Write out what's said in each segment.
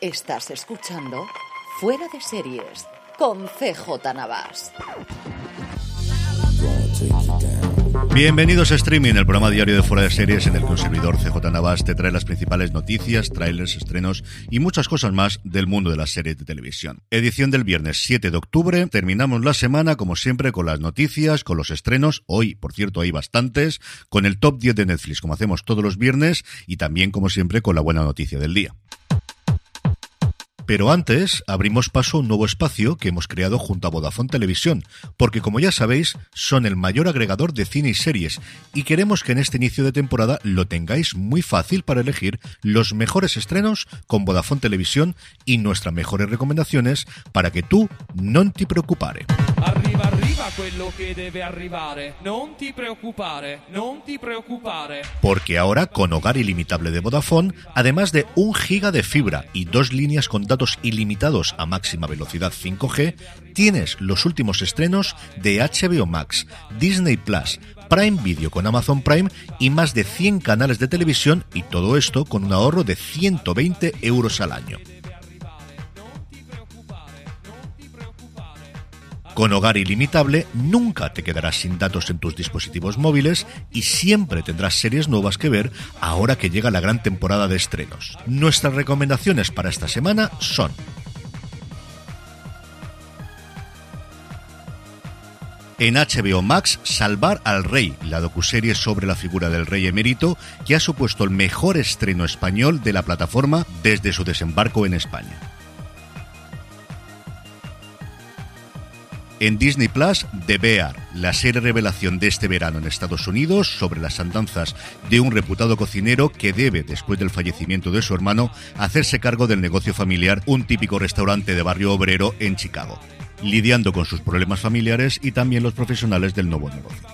Estás escuchando Fuera de Series con CJ Navas. Bienvenidos a Streaming, el programa diario de Fuera de Series en el que un servidor CJ Navas te trae las principales noticias, trailers, estrenos y muchas cosas más del mundo de las series de televisión. Edición del viernes 7 de octubre. Terminamos la semana, como siempre, con las noticias, con los estrenos. Hoy, por cierto, hay bastantes. Con el top 10 de Netflix, como hacemos todos los viernes. Y también, como siempre, con la buena noticia del día. Pero antes abrimos paso a un nuevo espacio que hemos creado junto a Vodafone Televisión, porque como ya sabéis, son el mayor agregador de cine y series, y queremos que en este inicio de temporada lo tengáis muy fácil para elegir los mejores estrenos con Vodafone Televisión y nuestras mejores recomendaciones para que tú no te preocupare. Arriva, arriva quello che deve arrivare. Non ti preoccupare, non ti preoccupare. Porque ahora, con Hogar Ilimitable de Vodafone, además de un giga de fibra y dos líneas con datos ilimitados a máxima velocidad 5G, tienes los últimos estrenos de HBO Max, Disney Plus, Prime Video con Amazon Prime y más de 100 canales de televisión y todo esto con un ahorro de 120 euros al año. Con Hogar Ilimitable nunca te quedarás sin datos en tus dispositivos móviles y siempre tendrás series nuevas que ver ahora que llega la gran temporada de estrenos. Nuestras recomendaciones para esta semana son En HBO Max, Salvar al Rey, la docuserie sobre la figura del rey emérito, que ha supuesto el mejor estreno español de la plataforma desde su desembarco en España. En Disney Plus, The Bear, la serie revelación de este verano en Estados Unidos sobre las andanzas de un reputado cocinero que debe, después del fallecimiento de su hermano, hacerse cargo del negocio familiar, un típico restaurante de barrio obrero en Chicago, lidiando con sus problemas familiares y también los profesionales del nuevo negocio.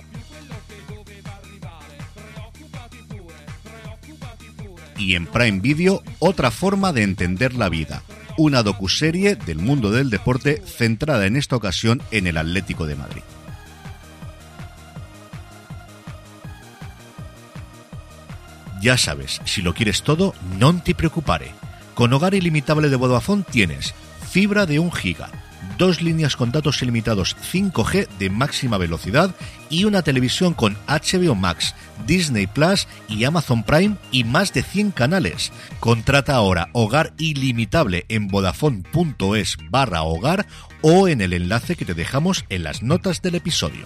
Y en Prime Video, otra forma de entender la vida una docuserie del mundo del deporte centrada en esta ocasión en el Atlético de Madrid. Ya sabes, si lo quieres todo, no te preocupare. Con Hogar Ilimitable de Vodafone tienes fibra de 1 giga, dos líneas con datos ilimitados 5G de máxima velocidad y una televisión con HBO Max, Disney Plus y Amazon Prime y más de 100 canales. Contrata ahora Hogar Ilimitable en vodafone.es barra hogar o en el enlace que te dejamos en las notas del episodio.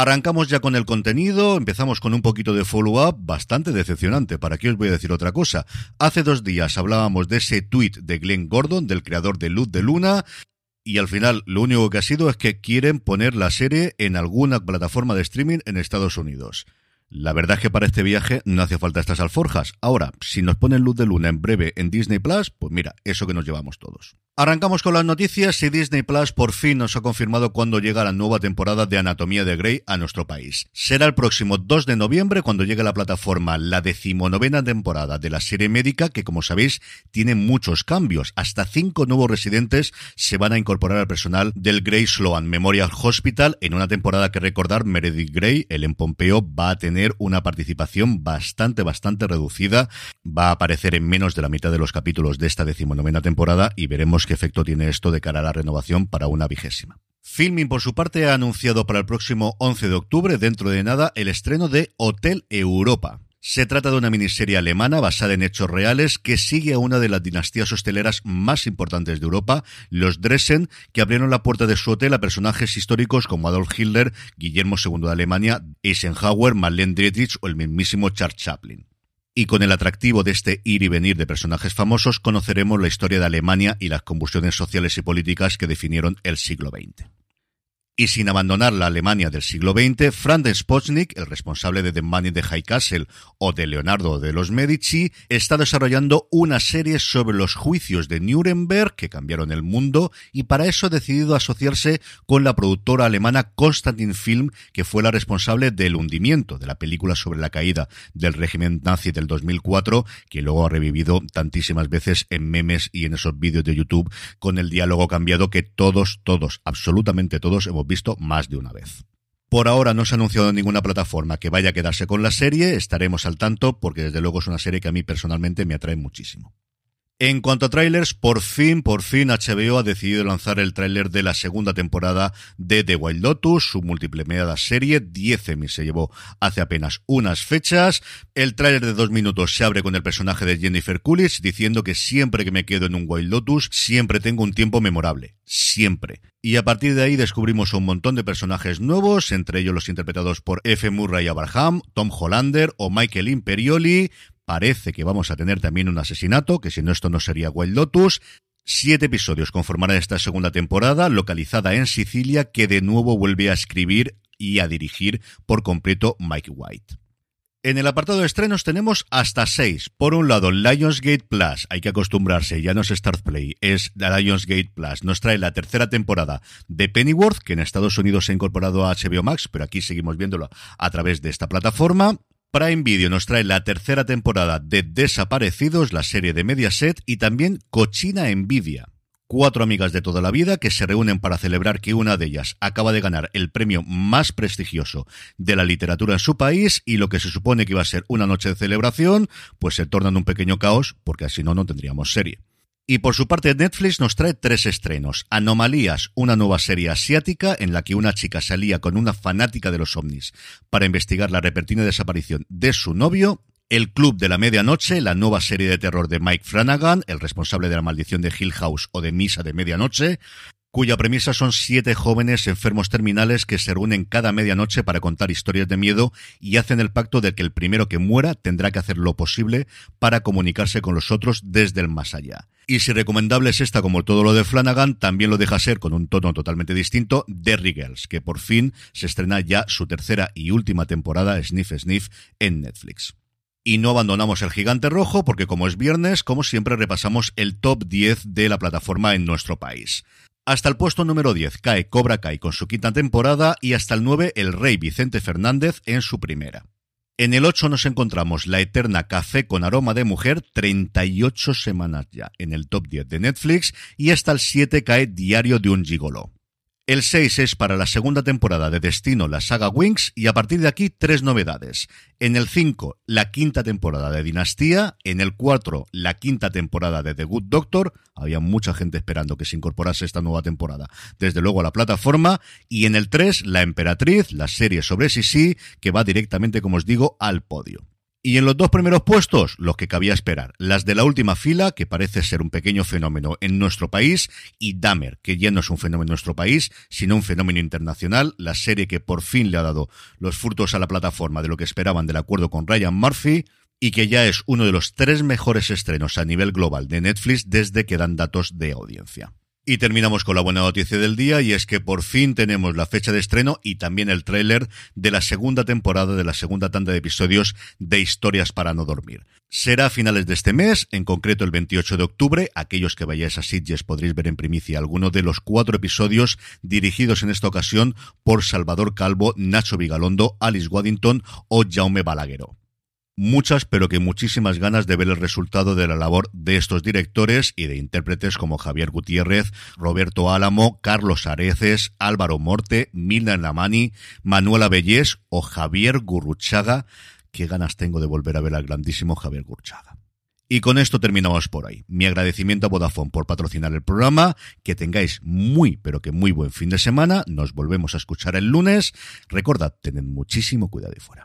Arrancamos ya con el contenido, empezamos con un poquito de follow-up bastante decepcionante. ¿Para qué os voy a decir otra cosa? Hace dos días hablábamos de ese tweet de Glenn Gordon, del creador de Luz de Luna, y al final lo único que ha sido es que quieren poner la serie en alguna plataforma de streaming en Estados Unidos. La verdad es que para este viaje no hace falta estas alforjas. Ahora, si nos ponen Luz de Luna en breve en Disney Plus, pues mira, eso que nos llevamos todos. Arrancamos con las noticias y Disney Plus por fin nos ha confirmado cuándo llega la nueva temporada de Anatomía de Grey a nuestro país. Será el próximo 2 de noviembre cuando llegue a la plataforma la decimonovena temporada de la serie médica que, como sabéis, tiene muchos cambios. Hasta cinco nuevos residentes se van a incorporar al personal del Grey Sloan Memorial Hospital en una temporada que recordar Meredith Grey, el en Pompeo, va a tener una participación bastante, bastante reducida. Va a aparecer en menos de la mitad de los capítulos de esta decimonovena temporada y veremos qué efecto tiene esto de cara a la renovación para una vigésima. Filming, por su parte, ha anunciado para el próximo 11 de octubre, dentro de nada, el estreno de Hotel Europa. Se trata de una miniserie alemana basada en hechos reales que sigue a una de las dinastías hosteleras más importantes de Europa, los Dresden, que abrieron la puerta de su hotel a personajes históricos como Adolf Hitler, Guillermo II de Alemania, Eisenhower, Marlene Dietrich o el mismísimo Charles Chaplin. Y con el atractivo de este ir y venir de personajes famosos, conoceremos la historia de Alemania y las convulsiones sociales y políticas que definieron el siglo XX y sin abandonar la Alemania del siglo XX, Franz Spochnik, el responsable de The Money de High Castle o de Leonardo de los Medici, está desarrollando una serie sobre los juicios de Nuremberg que cambiaron el mundo y para eso ha decidido asociarse con la productora alemana Constantin Film, que fue la responsable del hundimiento de la película sobre la caída del régimen nazi del 2004, que luego ha revivido tantísimas veces en memes y en esos vídeos de YouTube con el diálogo cambiado que todos, todos, absolutamente todos hemos visto más de una vez. Por ahora no se ha anunciado ninguna plataforma que vaya a quedarse con la serie, estaremos al tanto porque desde luego es una serie que a mí personalmente me atrae muchísimo. En cuanto a trailers, por fin, por fin HBO ha decidido lanzar el tráiler de la segunda temporada de The Wild Lotus, su multiplemeada serie, 10 Emmy se llevó hace apenas unas fechas. El tráiler de dos minutos se abre con el personaje de Jennifer Coolidge diciendo que siempre que me quedo en un Wild Lotus, siempre tengo un tiempo memorable. Siempre. Y a partir de ahí descubrimos un montón de personajes nuevos, entre ellos los interpretados por F. Murray Abraham, Tom Hollander o Michael Imperioli, Parece que vamos a tener también un asesinato, que si no esto no sería Wild Lotus. Siete episodios conformarán esta segunda temporada, localizada en Sicilia, que de nuevo vuelve a escribir y a dirigir por completo Mike White. En el apartado de estrenos tenemos hasta seis. Por un lado, Lionsgate Plus. Hay que acostumbrarse, ya no es Start Play, es Lionsgate Plus. Nos trae la tercera temporada de Pennyworth, que en Estados Unidos se ha incorporado a HBO Max, pero aquí seguimos viéndolo a través de esta plataforma. Prime Video nos trae la tercera temporada de Desaparecidos, la serie de Mediaset, y también Cochina Envidia. Cuatro amigas de toda la vida que se reúnen para celebrar que una de ellas acaba de ganar el premio más prestigioso de la literatura en su país y lo que se supone que iba a ser una noche de celebración, pues se torna en un pequeño caos porque así no, no tendríamos serie. Y por su parte Netflix nos trae tres estrenos. Anomalías, una nueva serie asiática en la que una chica salía con una fanática de los ovnis para investigar la repentina desaparición de su novio. El Club de la Medianoche, la nueva serie de terror de Mike Flanagan, el responsable de la maldición de Hill House o de Misa de Medianoche cuya premisa son siete jóvenes enfermos terminales que se reúnen cada medianoche para contar historias de miedo y hacen el pacto de que el primero que muera tendrá que hacer lo posible para comunicarse con los otros desde el más allá. Y si recomendable es esta como todo lo de Flanagan, también lo deja ser con un tono totalmente distinto Derry Girls, que por fin se estrena ya su tercera y última temporada Sniff Sniff en Netflix. Y no abandonamos el gigante rojo porque como es viernes, como siempre repasamos el top 10 de la plataforma en nuestro país. Hasta el puesto número 10 cae Cobra Kai con su quinta temporada y hasta el 9 el Rey Vicente Fernández en su primera. En el 8 nos encontramos La Eterna Café con Aroma de Mujer, 38 semanas ya en el top 10 de Netflix y hasta el 7 cae Diario de un Gigolo. El 6 es para la segunda temporada de Destino, la saga Wings, y a partir de aquí tres novedades. En el 5, la quinta temporada de Dinastía. En el 4, la quinta temporada de The Good Doctor. Había mucha gente esperando que se incorporase esta nueva temporada, desde luego a la plataforma. Y en el 3, La Emperatriz, la serie sobre Sisi, que va directamente, como os digo, al podio. Y en los dos primeros puestos, los que cabía esperar, las de la última fila, que parece ser un pequeño fenómeno en nuestro país, y Dahmer, que ya no es un fenómeno en nuestro país, sino un fenómeno internacional, la serie que por fin le ha dado los frutos a la plataforma de lo que esperaban del acuerdo con Ryan Murphy, y que ya es uno de los tres mejores estrenos a nivel global de Netflix desde que dan datos de audiencia. Y terminamos con la buena noticia del día y es que por fin tenemos la fecha de estreno y también el tráiler de la segunda temporada de la segunda tanda de episodios de Historias para no dormir. Será a finales de este mes, en concreto el 28 de octubre. Aquellos que vayáis a Sitges podréis ver en primicia alguno de los cuatro episodios dirigidos en esta ocasión por Salvador Calvo, Nacho Vigalondo, Alice Waddington o Jaume Balaguero muchas, pero que muchísimas ganas de ver el resultado de la labor de estos directores y de intérpretes como Javier Gutiérrez, Roberto Álamo, Carlos Areces, Álvaro Morte, Milna Lamani, Manuela Bellés o Javier Gurruchaga. Qué ganas tengo de volver a ver al grandísimo Javier Gurruchaga. Y con esto terminamos por hoy. Mi agradecimiento a Vodafone por patrocinar el programa. Que tengáis muy, pero que muy buen fin de semana. Nos volvemos a escuchar el lunes. Recordad, tened muchísimo cuidado y fuera.